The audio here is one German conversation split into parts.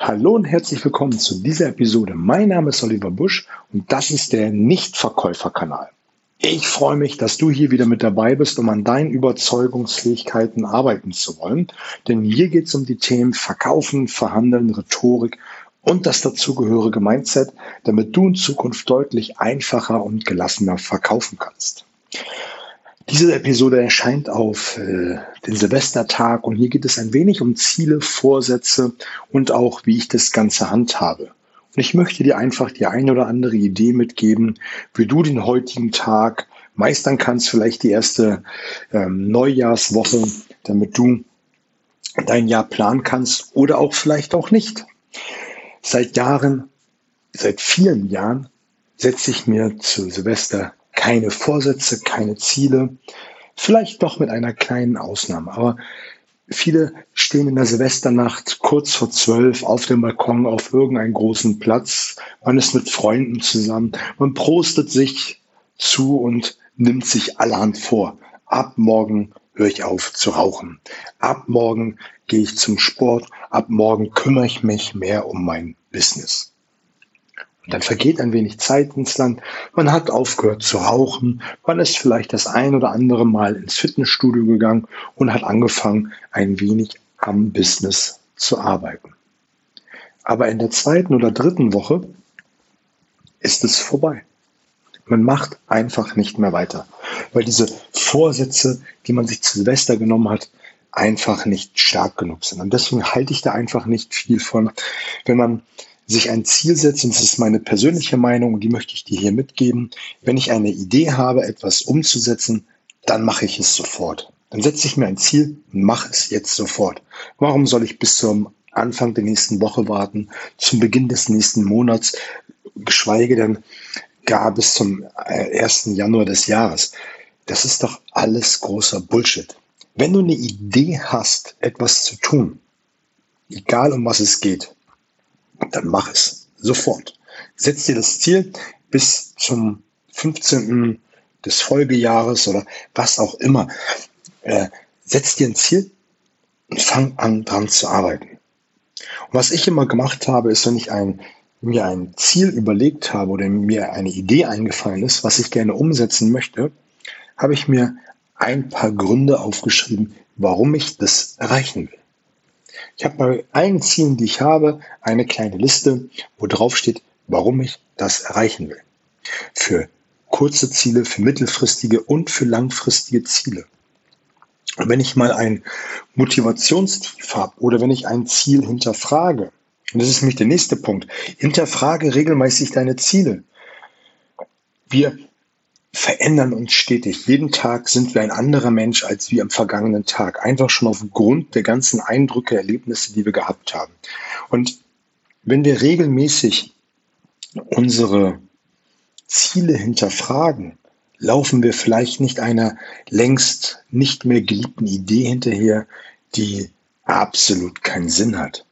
Hallo und herzlich willkommen zu dieser Episode. Mein Name ist Oliver Busch und das ist der Nichtverkäuferkanal. Ich freue mich, dass du hier wieder mit dabei bist, um an deinen Überzeugungsfähigkeiten arbeiten zu wollen. Denn hier geht es um die Themen Verkaufen, Verhandeln, Rhetorik und das dazugehörige Mindset, damit du in Zukunft deutlich einfacher und gelassener verkaufen kannst. Diese Episode erscheint auf äh, den Silvestertag und hier geht es ein wenig um Ziele, Vorsätze und auch, wie ich das Ganze handhabe. Und ich möchte dir einfach die eine oder andere Idee mitgeben, wie du den heutigen Tag meistern kannst, vielleicht die erste ähm, Neujahrswoche, damit du dein Jahr planen kannst oder auch vielleicht auch nicht. Seit Jahren, seit vielen Jahren setze ich mir zu Silvester keine Vorsätze, keine Ziele, vielleicht doch mit einer kleinen Ausnahme. Aber viele stehen in der Silvesternacht kurz vor zwölf auf dem Balkon auf irgendeinem großen Platz. Man ist mit Freunden zusammen. Man prostet sich zu und nimmt sich allerhand vor. Ab morgen höre ich auf zu rauchen. Ab morgen gehe ich zum Sport. Ab morgen kümmere ich mich mehr um mein Business. Dann vergeht ein wenig Zeit ins Land. Man hat aufgehört zu rauchen. Man ist vielleicht das ein oder andere Mal ins Fitnessstudio gegangen und hat angefangen, ein wenig am Business zu arbeiten. Aber in der zweiten oder dritten Woche ist es vorbei. Man macht einfach nicht mehr weiter, weil diese Vorsätze, die man sich zu Silvester genommen hat, einfach nicht stark genug sind. Und deswegen halte ich da einfach nicht viel von, wenn man sich ein Ziel setzen, das ist meine persönliche Meinung und die möchte ich dir hier mitgeben. Wenn ich eine Idee habe, etwas umzusetzen, dann mache ich es sofort. Dann setze ich mir ein Ziel und mache es jetzt sofort. Warum soll ich bis zum Anfang der nächsten Woche warten, zum Beginn des nächsten Monats, geschweige denn gar bis zum 1. Äh, Januar des Jahres? Das ist doch alles großer Bullshit. Wenn du eine Idee hast, etwas zu tun, egal um was es geht, dann mach es sofort. Setz dir das Ziel bis zum 15. des Folgejahres oder was auch immer. Äh, setz dir ein Ziel und fang an dran zu arbeiten. Und was ich immer gemacht habe, ist, wenn ich ein, mir ein Ziel überlegt habe oder mir eine Idee eingefallen ist, was ich gerne umsetzen möchte, habe ich mir ein paar Gründe aufgeschrieben, warum ich das erreichen will. Ich habe bei allen Zielen, die ich habe, eine kleine Liste, wo drauf steht, warum ich das erreichen will. Für kurze Ziele, für mittelfristige und für langfristige Ziele. Und wenn ich mal ein Motivationstief habe oder wenn ich ein Ziel hinterfrage, und das ist nämlich der nächste Punkt, hinterfrage regelmäßig deine Ziele. Wir verändern uns stetig. Jeden Tag sind wir ein anderer Mensch als wir am vergangenen Tag. Einfach schon aufgrund der ganzen Eindrücke, Erlebnisse, die wir gehabt haben. Und wenn wir regelmäßig unsere Ziele hinterfragen, laufen wir vielleicht nicht einer längst nicht mehr geliebten Idee hinterher, die absolut keinen Sinn hat.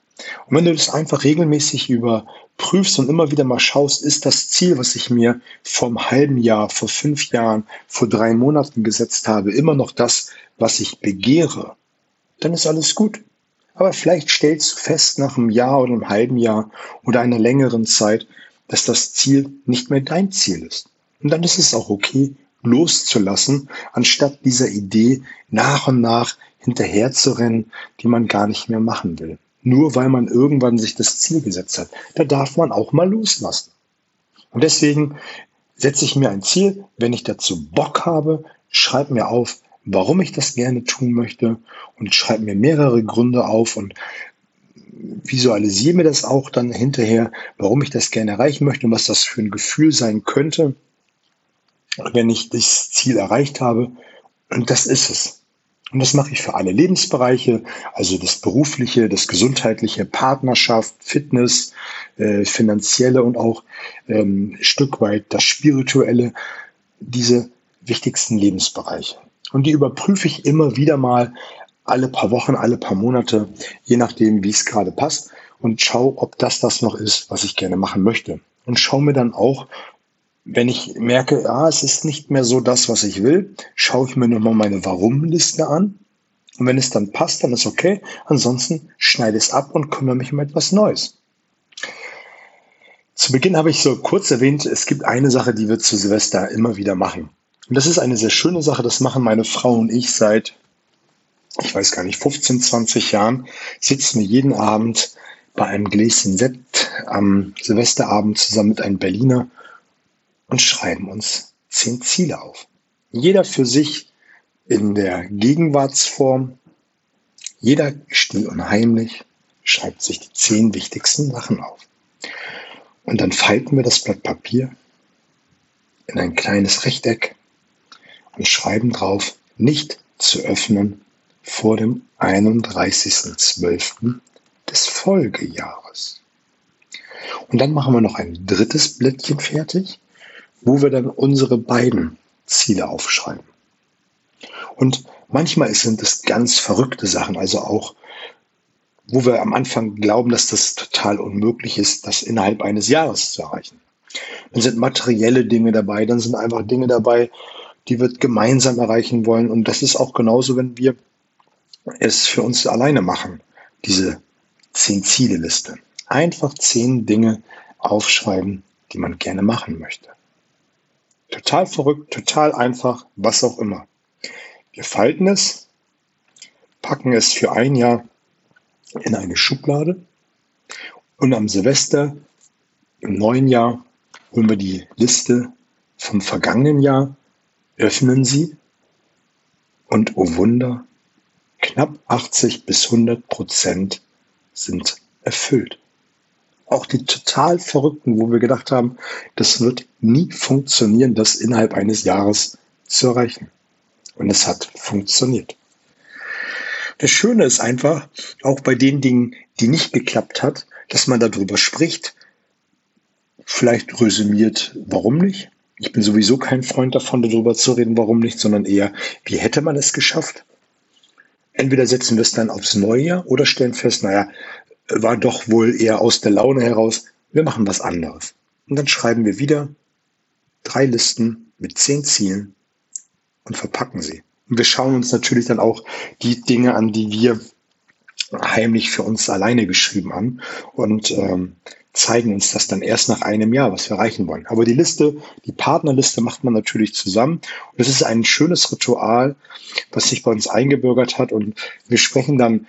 Und wenn du das einfach regelmäßig überprüfst und immer wieder mal schaust, ist das Ziel, was ich mir vor einem halben Jahr, vor fünf Jahren, vor drei Monaten gesetzt habe, immer noch das, was ich begehre, dann ist alles gut. Aber vielleicht stellst du fest nach einem Jahr oder einem halben Jahr oder einer längeren Zeit, dass das Ziel nicht mehr dein Ziel ist. Und dann ist es auch okay, loszulassen, anstatt dieser Idee nach und nach hinterherzurennen, die man gar nicht mehr machen will nur weil man irgendwann sich das Ziel gesetzt hat. Da darf man auch mal loslassen. Und deswegen setze ich mir ein Ziel, wenn ich dazu Bock habe, schreibe mir auf, warum ich das gerne tun möchte und schreibe mir mehrere Gründe auf und visualisiere mir das auch dann hinterher, warum ich das gerne erreichen möchte und was das für ein Gefühl sein könnte, wenn ich das Ziel erreicht habe. Und das ist es. Und das mache ich für alle Lebensbereiche, also das berufliche, das gesundheitliche, Partnerschaft, Fitness, äh, finanzielle und auch ähm, Stück weit das spirituelle, diese wichtigsten Lebensbereiche. Und die überprüfe ich immer wieder mal alle paar Wochen, alle paar Monate, je nachdem, wie es gerade passt und schaue, ob das das noch ist, was ich gerne machen möchte. Und schaue mir dann auch, wenn ich merke, ah, es ist nicht mehr so das, was ich will, schaue ich mir nochmal meine Warum-Liste an Und wenn es dann passt, dann ist okay. Ansonsten schneide es ab und kümmere mich um etwas Neues. Zu Beginn habe ich so kurz erwähnt, es gibt eine Sache, die wir zu Silvester immer wieder machen. Und das ist eine sehr schöne Sache. Das machen meine Frau und ich seit, ich weiß gar nicht, 15, 20 Jahren. Sitzen wir jeden Abend bei einem Gläschen Sekt am Silvesterabend zusammen mit einem Berliner und schreiben uns zehn Ziele auf. Jeder für sich in der Gegenwartsform. Jeder still und heimlich schreibt sich die zehn wichtigsten Sachen auf. Und dann falten wir das Blatt Papier in ein kleines Rechteck und schreiben drauf, nicht zu öffnen vor dem 31.12. des Folgejahres. Und dann machen wir noch ein drittes Blättchen fertig, wo wir dann unsere beiden Ziele aufschreiben. Und manchmal sind es ganz verrückte Sachen, also auch wo wir am Anfang glauben, dass das total unmöglich ist, das innerhalb eines Jahres zu erreichen. Dann sind materielle Dinge dabei, dann sind einfach Dinge dabei, die wir gemeinsam erreichen wollen. Und das ist auch genauso, wenn wir es für uns alleine machen, diese zehn Ziele-Liste. Einfach zehn Dinge aufschreiben, die man gerne machen möchte. Total verrückt, total einfach, was auch immer. Wir falten es, packen es für ein Jahr in eine Schublade und am Silvester im neuen Jahr holen wir die Liste vom vergangenen Jahr, öffnen sie und oh Wunder, knapp 80 bis 100 Prozent sind erfüllt. Auch die total verrückten, wo wir gedacht haben, das wird nie funktionieren, das innerhalb eines Jahres zu erreichen. Und es hat funktioniert. Das Schöne ist einfach, auch bei den Dingen, die nicht geklappt hat, dass man darüber spricht, vielleicht resümiert, warum nicht. Ich bin sowieso kein Freund davon, darüber zu reden, warum nicht, sondern eher, wie hätte man es geschafft? Entweder setzen wir es dann aufs neue oder stellen fest, naja, war doch wohl eher aus der Laune heraus, wir machen was anderes. Und dann schreiben wir wieder drei Listen mit zehn Zielen und verpacken sie. Und wir schauen uns natürlich dann auch die Dinge an, die wir heimlich für uns alleine geschrieben haben und ähm, zeigen uns das dann erst nach einem Jahr, was wir erreichen wollen. Aber die Liste, die Partnerliste macht man natürlich zusammen. Und das ist ein schönes Ritual, was sich bei uns eingebürgert hat. Und wir sprechen dann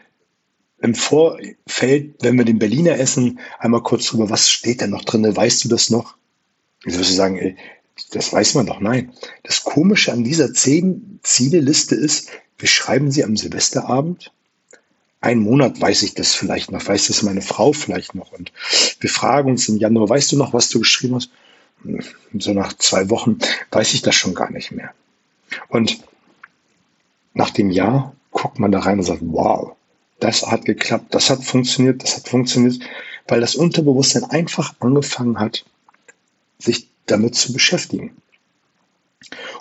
im Vorfeld, wenn wir den Berliner essen, einmal kurz drüber, was steht denn noch drin? Weißt du das noch? Ich würde sagen, ey, das weiß man doch. Nein. Das Komische an dieser zehn Zieleliste ist, wir schreiben sie am Silvesterabend. Ein Monat weiß ich das vielleicht noch, weiß das meine Frau vielleicht noch. Und wir fragen uns im Januar, weißt du noch, was du geschrieben hast? Hm, so nach zwei Wochen weiß ich das schon gar nicht mehr. Und nach dem Jahr guckt man da rein und sagt, wow, das hat geklappt, das hat funktioniert, das hat funktioniert, weil das Unterbewusstsein einfach angefangen hat, sich damit zu beschäftigen.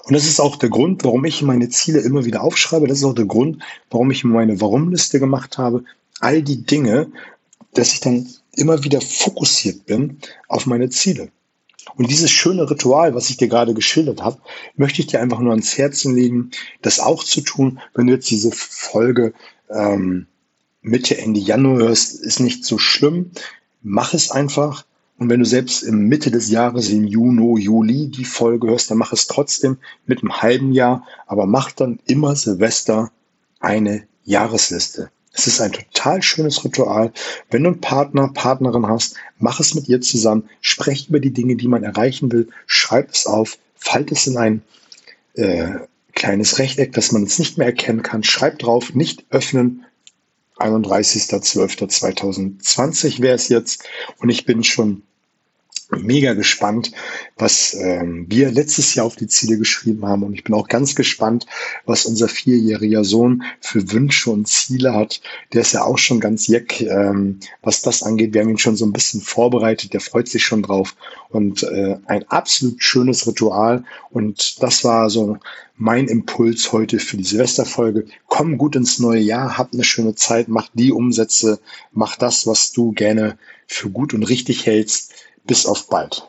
Und das ist auch der Grund, warum ich meine Ziele immer wieder aufschreibe. Das ist auch der Grund, warum ich meine Warum-Liste gemacht habe. All die Dinge, dass ich dann immer wieder fokussiert bin auf meine Ziele. Und dieses schöne Ritual, was ich dir gerade geschildert habe, möchte ich dir einfach nur ans Herzen legen, das auch zu tun, wenn du jetzt diese Folge ähm, Mitte, Ende Januar hörst, ist nicht so schlimm. Mach es einfach. Und wenn du selbst im Mitte des Jahres, im Juni, Juli die Folge hörst, dann mach es trotzdem mit einem halben Jahr, aber mach dann immer Silvester eine Jahresliste. Es ist ein total schönes Ritual. Wenn du einen Partner, Partnerin hast, mach es mit ihr zusammen, sprech über die Dinge, die man erreichen will, schreib es auf, falt es in ein äh, kleines Rechteck, das man jetzt nicht mehr erkennen kann, schreib drauf, nicht öffnen, 31.12.2020 wäre es jetzt. Und ich bin schon mega gespannt, was ähm, wir letztes Jahr auf die Ziele geschrieben haben. Und ich bin auch ganz gespannt, was unser vierjähriger Sohn für Wünsche und Ziele hat. Der ist ja auch schon ganz jeck, ähm, was das angeht. Wir haben ihn schon so ein bisschen vorbereitet. Der freut sich schon drauf. Und äh, ein absolut schönes Ritual. Und das war so mein Impuls heute für die Silvesterfolge. Komm gut ins neue Jahr, hab eine schöne Zeit, mach die Umsätze, mach das, was du gerne für gut und richtig hältst bis auf bald.